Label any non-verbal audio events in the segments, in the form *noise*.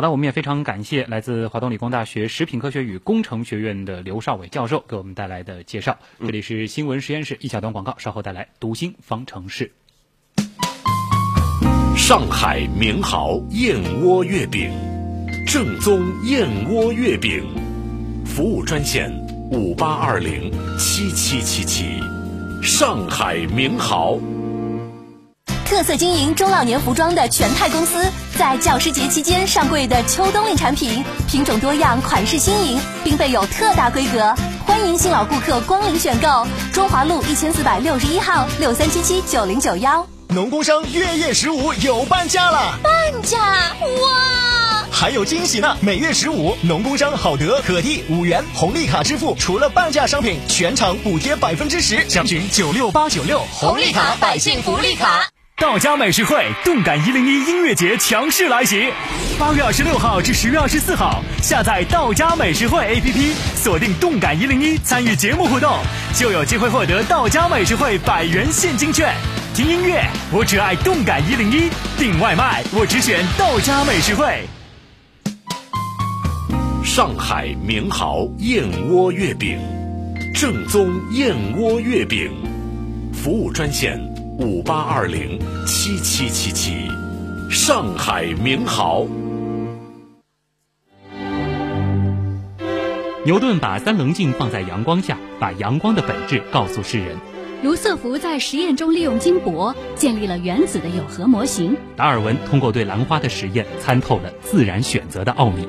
好了，我们也非常感谢来自华东理工大学食品科学与工程学院的刘少伟教授给我们带来的介绍。这里是新闻实验室一小段广告，稍后带来读心方程式。上海名豪燕窝月饼，正宗燕窝月饼，服务专线五八二零七七七七。上海名豪。特色经营中老年服装的全泰公司，在教师节期间上柜的秋冬令产品，品种多样，款式新颖，并备有特大规格，欢迎新老顾客光临选购。中华路一千四百六十一号六三七七九零九幺。农工商月月十五有半价了，半价哇！还有惊喜呢！每月十五，农工商好得可替五元红利卡支付，除了半价商品，全场补贴百分之十。详询九六八九六红利卡百姓福利卡。道家美食会动感一零一音乐节强势来袭，八月二十六号至十月二十四号，下载道家美食会 APP，锁定动感一零一，参与节目互动，就有机会获得道家美食会百元现金券。听音乐，我只爱动感一零一；订外卖，我只选道家美食会。上海名豪燕窝月饼，正宗燕窝月饼，服务专线。五八二零七七七七，上海名豪。牛顿把三棱镜放在阳光下，把阳光的本质告诉世人。卢瑟福在实验中利用金箔建立了原子的有核模型。达尔文通过对兰花的实验，参透了自然选择的奥秘。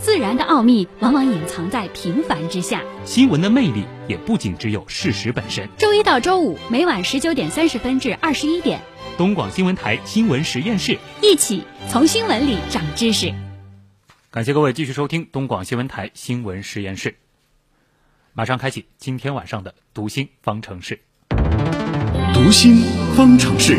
自然的奥秘往往隐藏在平凡之下。新闻的魅力也不仅只有事实本身。周一到周五每晚十九点三十分至二十一点，东广新闻台新闻实验室，一起从新闻里长知识。感谢各位继续收听东广新闻台新闻实验室。马上开启今天晚上的读心方程式。读心方程式。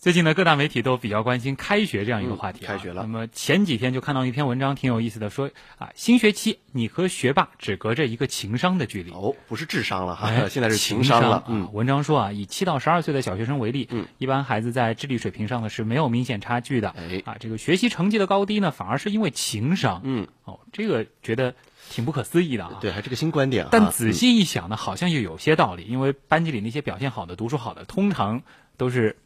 最近呢，各大媒体都比较关心开学这样一个话题。开学了。那么前几天就看到一篇文章，挺有意思的，说啊，新学期你和学霸只隔着一个情商的距离。哦，不是智商了哈，现在是情商了。嗯，文章说啊，以七到十二岁的小学生为例，嗯，一般孩子在智力水平上呢是没有明显差距的。哎，啊，这个学习成绩的高低呢，反而是因为情商。嗯，哦，这个觉得挺不可思议的啊。对，还是个新观点啊。但仔细一想呢，好像又有些道理，因为班级里那些表现好的、读书好的，通常都是。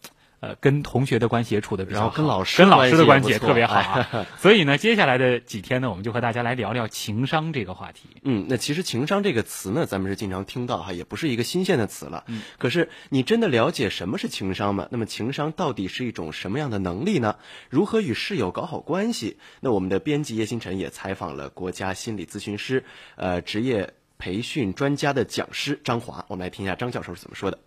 呃，跟同学的关系也处的比较好，跟老师跟老师的关系也特别好啊。所以呢，接下来的几天呢，我们就和大家来聊聊情商这个话题。嗯，那其实情商这个词呢，咱们是经常听到哈，也不是一个新鲜的词了。嗯，可是你真的了解什么是情商吗？那么情商到底是一种什么样的能力呢？如何与室友搞好关系？那我们的编辑叶星辰也采访了国家心理咨询师、呃职业培训专家的讲师张华，我们来听一下张教授是怎么说的。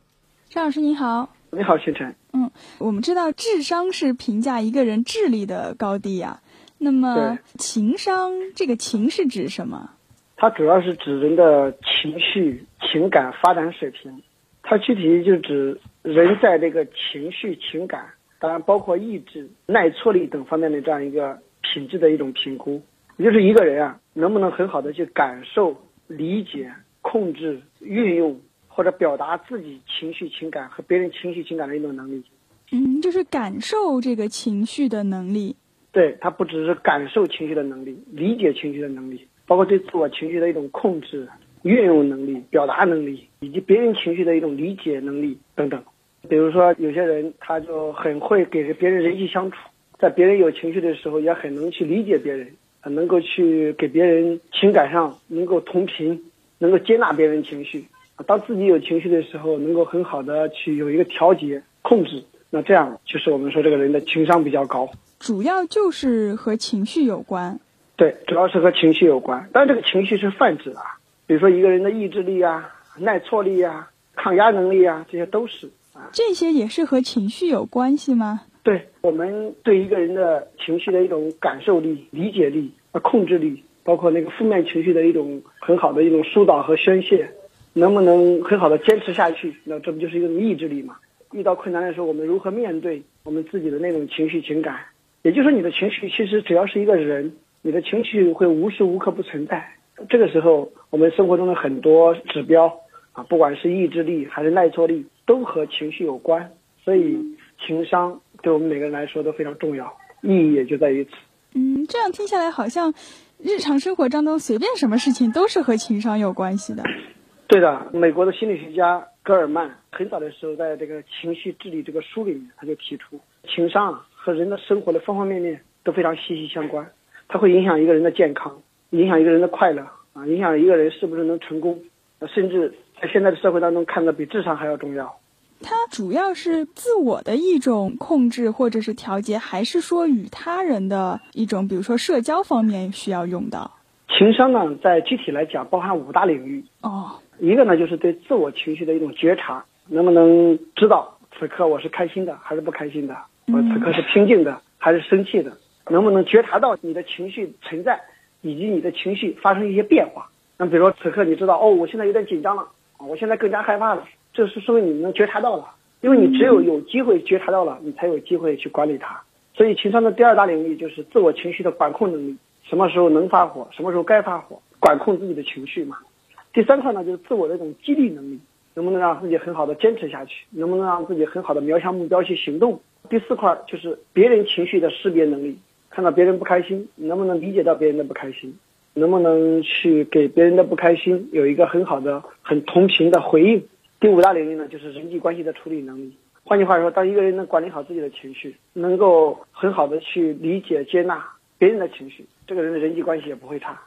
张老师您好，你好，星辰。嗯，我们知道智商是评价一个人智力的高低呀。那么情商这个情是指什么？它主要是指人的情绪、情感发展水平。它具体就指人在这个情绪、情感，当然包括意志、耐挫力等方面的这样一个品质的一种评估。也就是一个人啊，能不能很好的去感受、理解、控制、运用。或者表达自己情绪、情感和别人情绪、情感的一种能力，嗯，就是感受这个情绪的能力。对他不只是感受情绪的能力，理解情绪的能力，包括对自我情绪的一种控制、运用能力、表达能力，以及别人情绪的一种理解能力等等。比如说，有些人他就很会给别人人际相处，在别人有情绪的时候，也很能去理解别人，能够去给别人情感上能够同频，能够接纳别人情绪。当自己有情绪的时候，能够很好的去有一个调节、控制，那这样就是我们说这个人的情商比较高。主要就是和情绪有关。对，主要是和情绪有关。但这个情绪是泛指啊，比如说一个人的意志力啊、耐挫力啊、抗压能力啊，这些都是啊。这些也是和情绪有关系吗？对，我们对一个人的情绪的一种感受力、理解力、控制力，包括那个负面情绪的一种很好的一种疏导和宣泄。能不能很好的坚持下去？那这不就是一种意志力嘛？遇到困难的时候，我们如何面对我们自己的那种情绪情感？也就是说，你的情绪其实只要是一个人，你的情绪会无时无刻不存在。这个时候，我们生活中的很多指标啊，不管是意志力还是耐挫力，都和情绪有关。所以，情商对我们每个人来说都非常重要。意义也就在于此。嗯，这样听下来，好像日常生活当中随便什么事情都是和情商有关系的。对的，美国的心理学家戈尔曼很早的时候，在这个情绪治理这个书里面，他就提出，情商啊和人的生活的方方面面都非常息息相关，它会影响一个人的健康，影响一个人的快乐啊，影响一个人是不是能成功，甚至在现在的社会当中，看的比智商还要重要。它主要是自我的一种控制或者是调节，还是说与他人的一种，比如说社交方面需要用到？情商呢，在具体来讲，包含五大领域。哦，一个呢，就是对自我情绪的一种觉察，能不能知道此刻我是开心的还是不开心的？我此刻是平静的还是生气的？能不能觉察到你的情绪存在，以及你的情绪发生一些变化？那比如说此刻你知道，哦，我现在有点紧张了，我现在更加害怕了。这是说明你能觉察到了，因为你只有有机会觉察到了，你才有机会去管理它。所以情商的第二大领域就是自我情绪的管控能力，什么时候能发火，什么时候该发火，管控自己的情绪嘛。第三块呢就是自我的一种激励能力，能不能让自己很好的坚持下去，能不能让自己很好的瞄向目标去行动。第四块就是别人情绪的识别能力，看到别人不开心，能不能理解到别人的不开心，能不能去给别人的不开心有一个很好的、很同频的回应。第五大领域呢，就是人际关系的处理能力。换句话说，当一个人能管理好自己的情绪，能够很好的去理解、接纳别人的情绪，这个人的人际关系也不会差。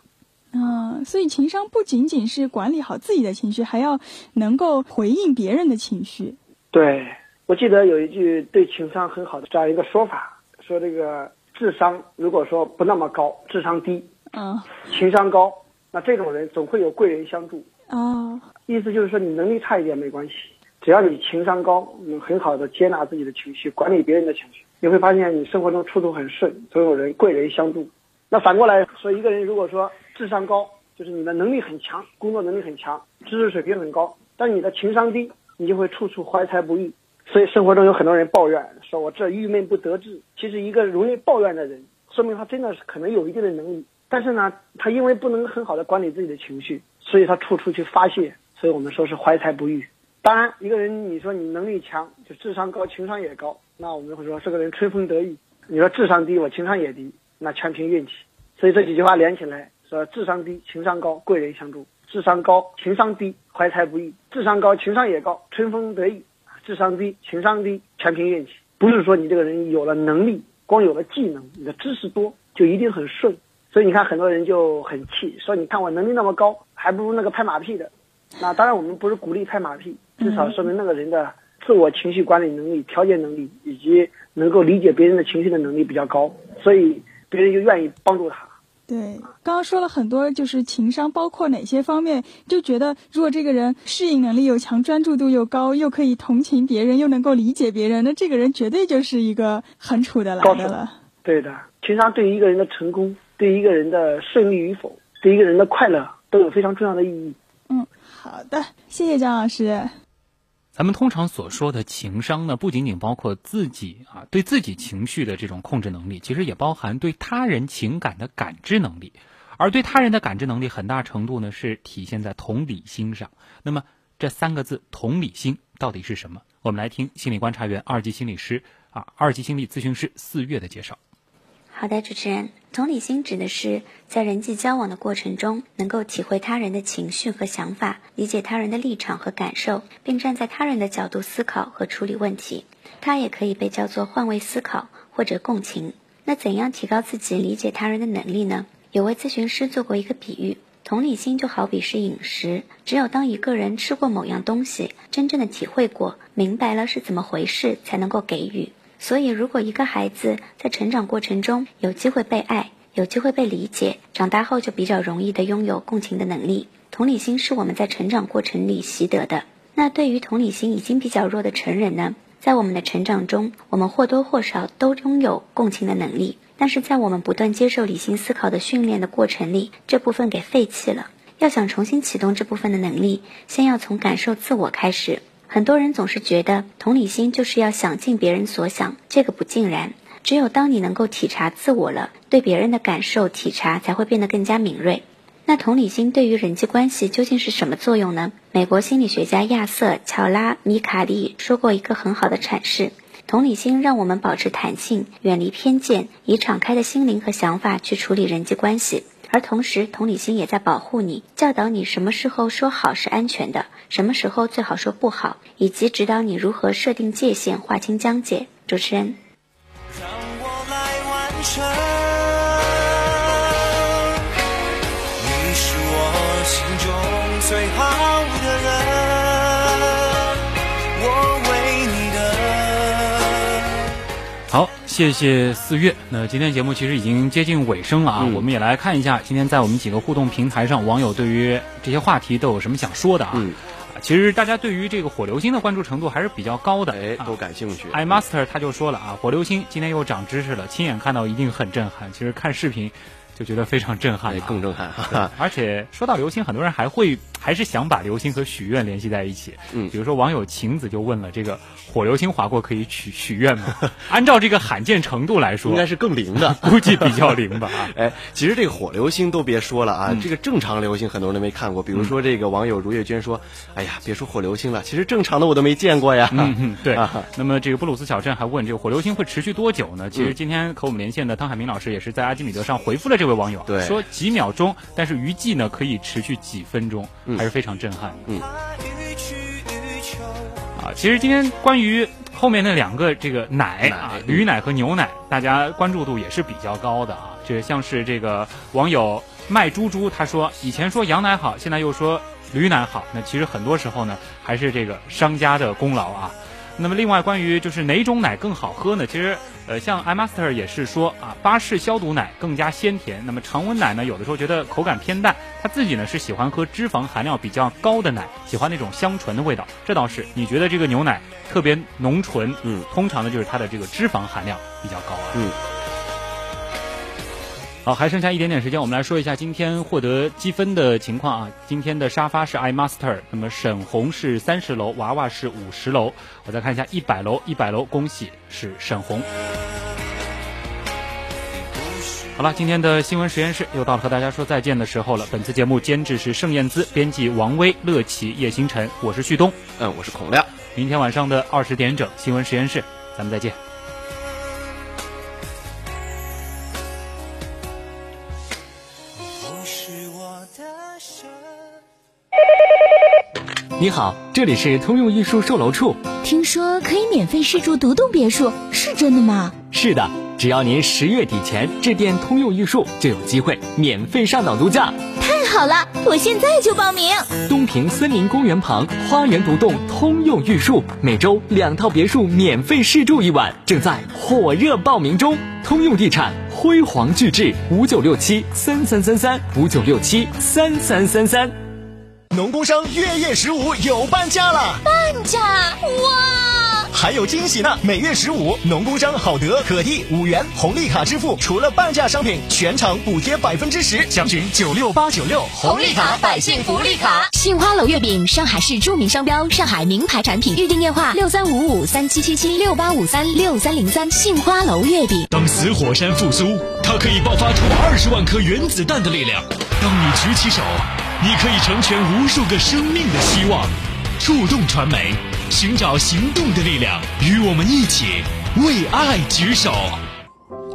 嗯，所以情商不仅仅是管理好自己的情绪，还要能够回应别人的情绪。对，我记得有一句对情商很好的这样一个说法，说这个智商如果说不那么高，智商低，嗯，情商高，那这种人总会有贵人相助。哦，意思就是说，你能力差一点没关系，只要你情商高，能很好的接纳自己的情绪，管理别人的情绪，你会发现你生活中处处很顺，总有人贵人相助。那反过来说，一个人如果说智商高，就是你的能力很强，工作能力很强，知识水平很高，但你的情商低，你就会处处怀才不遇。所以生活中有很多人抱怨，说我这郁闷不得志。其实一个容易抱怨的人，说明他真的是可能有一定的能力，但是呢，他因为不能很好的管理自己的情绪。所以他处处去发泄，所以我们说是怀才不遇。当然，一个人你说你能力强，就智商高，情商也高，那我们会说这个人春风得意。你说智商低，我情商也低，那全凭运气。所以这几句话连起来，说智商低，情商高，贵人相助；智商高，情商低，怀才不遇；智商高，情商也高，春风得意；智商低，情商低，全凭运气。不是说你这个人有了能力，光有了技能，你的知识多就一定很顺。所以你看，很多人就很气，说你看我能力那么高，还不如那个拍马屁的。那当然，我们不是鼓励拍马屁，至少说明那个人的自我情绪管理能力、调节能力以及能够理解别人的情绪的能力比较高，所以别人就愿意帮助他。对，刚刚说了很多，就是情商包括哪些方面，就觉得如果这个人适应能力又强、专注度又高，又可以同情别人，又能够理解别人，那这个人绝对就是一个很处得来的了。对的，情商对于一个人的成功。对一个人的顺利与否，对一个人的快乐都有非常重要的意义。嗯，好的，谢谢张老师。咱们通常所说的情商呢，不仅仅包括自己啊对自己情绪的这种控制能力，其实也包含对他人情感的感知能力。而对他人的感知能力，很大程度呢是体现在同理心上。那么这三个字“同理心”到底是什么？我们来听心理观察员、二级心理师啊、二级心理咨询师四月的介绍。好的，主持人，同理心指的是在人际交往的过程中，能够体会他人的情绪和想法，理解他人的立场和感受，并站在他人的角度思考和处理问题。它也可以被叫做换位思考或者共情。那怎样提高自己理解他人的能力呢？有位咨询师做过一个比喻，同理心就好比是饮食，只有当一个人吃过某样东西，真正的体会过，明白了是怎么回事，才能够给予。所以，如果一个孩子在成长过程中有机会被爱，有机会被理解，长大后就比较容易的拥有共情的能力。同理心是我们在成长过程里习得的。那对于同理心已经比较弱的成人呢？在我们的成长中，我们或多或少都拥有共情的能力，但是在我们不断接受理性思考的训练的过程里，这部分给废弃了。要想重新启动这部分的能力，先要从感受自我开始。很多人总是觉得同理心就是要想尽别人所想，这个不尽然。只有当你能够体察自我了，对别人的感受体察才会变得更加敏锐。那同理心对于人际关系究竟是什么作用呢？美国心理学家亚瑟·乔拉米卡利说过一个很好的阐释：同理心让我们保持弹性，远离偏见，以敞开的心灵和想法去处理人际关系。而同时，同理心也在保护你，教导你什么时候说好是安全的，什么时候最好说不好，以及指导你如何设定界限、划清疆界。主持人。让我来完成，谢谢四月。那今天节目其实已经接近尾声了啊，我们也来看一下今天在我们几个互动平台上，网友对于这些话题都有什么想说的啊？嗯，其实大家对于这个火流星的关注程度还是比较高的，哎，都感兴趣。iMaster 他就说了啊，火流星今天又长知识了，亲眼看到一定很震撼。其实看视频就觉得非常震撼，更震撼。哈。而且说到流星，很多人还会还是想把流星和许愿联系在一起。嗯，比如说网友晴子就问了这个。火流星划过可以许许愿吗？*laughs* 按照这个罕见程度来说，应该是更灵的，*laughs* *laughs* 估计比较灵吧。哎，其实这个火流星都别说了啊，这个正常流星很多人都没看过。比如说这个网友如月娟说：“哎呀，别说火流星了，其实正常的我都没见过呀。”嗯，对。那么这个布鲁斯小镇还问这个火流星会持续多久呢？其实今天和我们连线的汤海明老师也是在阿基米德上回复了这位网友，对，说几秒钟，但是娱记呢可以持续几分钟，还是非常震撼的。嗯。啊，其实今天关于。后面那两个这个奶啊，驴奶和牛奶，大家关注度也是比较高的啊。这像是这个网友卖猪猪，他说以前说羊奶好，现在又说驴奶好。那其实很多时候呢，还是这个商家的功劳啊。那么另外关于就是哪种奶更好喝呢？其实呃，像 iMaster 也是说啊，巴氏消毒奶更加鲜甜。那么常温奶呢，有的时候觉得口感偏淡。他自己呢是喜欢喝脂肪含量比较高的奶，喜欢那种香醇的味道。这倒是，你觉得这个牛奶特别浓醇？嗯，通常呢就是它的这个脂肪含量比较高啊。嗯。好，还剩下一点点时间，我们来说一下今天获得积分的情况啊。今天的沙发是 iMaster，那么沈红是三十楼，娃娃是五十楼。我再看一下一百楼，一百楼恭喜是沈红。好了，今天的新闻实验室又到了和大家说再见的时候了。本次节目监制是盛燕姿，编辑王威、乐琪、叶星辰，我是旭东，嗯，我是孔亮。明天晚上的二十点整，新闻实验室，咱们再见。你好，这里是通用艺术售楼处。听说可以免费试住独栋别墅，是真的吗？是的，只要您十月底前致电通用艺术，就有机会免费上岛度假。太好了，我现在就报名。东平森林公园旁花园独栋通用艺术，每周两套别墅免费试住一晚，正在火热报名中。通用地产辉煌巨制五九六七三三三三五九六七三三三三。农工商月月十五有半价了，半价哇！还有惊喜呢！每月十五，农工商好得可地五元红利卡支付，除了半价商品，全场补贴百分之十。详询九六八九六红利卡百姓福利卡。杏花楼月饼，上海市著名商标，上海名牌产品。预订电话六三五五三七七七六八五三六三零三。杏花楼月饼。当死火山复苏，它可以爆发出二十万颗原子弹的力量。当你举起手。你可以成全无数个生命的希望，触动传媒，寻找行动的力量，与我们一起为爱举手。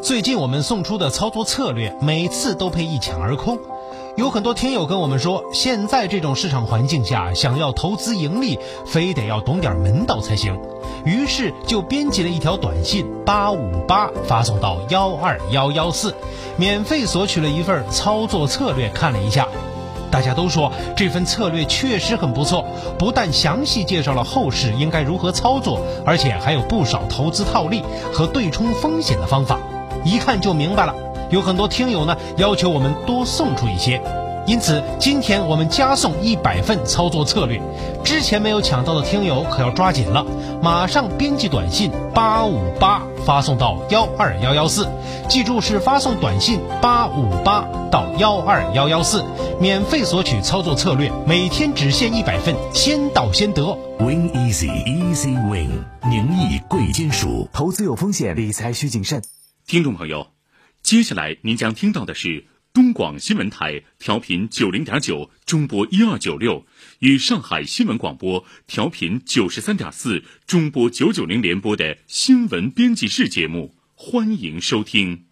最近我们送出的操作策略，每次都被一抢而空。有很多听友跟我们说，现在这种市场环境下，想要投资盈利，非得要懂点门道才行。于是就编辑了一条短信八五八发送到幺二幺幺四，免费索取了一份操作策略，看了一下。大家都说这份策略确实很不错，不但详细介绍了后市应该如何操作，而且还有不少投资套利和对冲风险的方法，一看就明白了。有很多听友呢要求我们多送出一些。因此，今天我们加送一百份操作策略，之前没有抢到的听友可要抓紧了，马上编辑短信八五八发送到幺二幺幺四，记住是发送短信八五八到幺二幺幺四，免费索取操作策略，每天只限一百份，先到先得。Win easy easy win，宁毅贵金属，投资有风险，理财需谨慎。听众朋友，接下来您将听到的是。东广新闻台调频九零点九，中波一二九六，与上海新闻广播调频九十三点四，中波九九零联播的新闻编辑室节目，欢迎收听。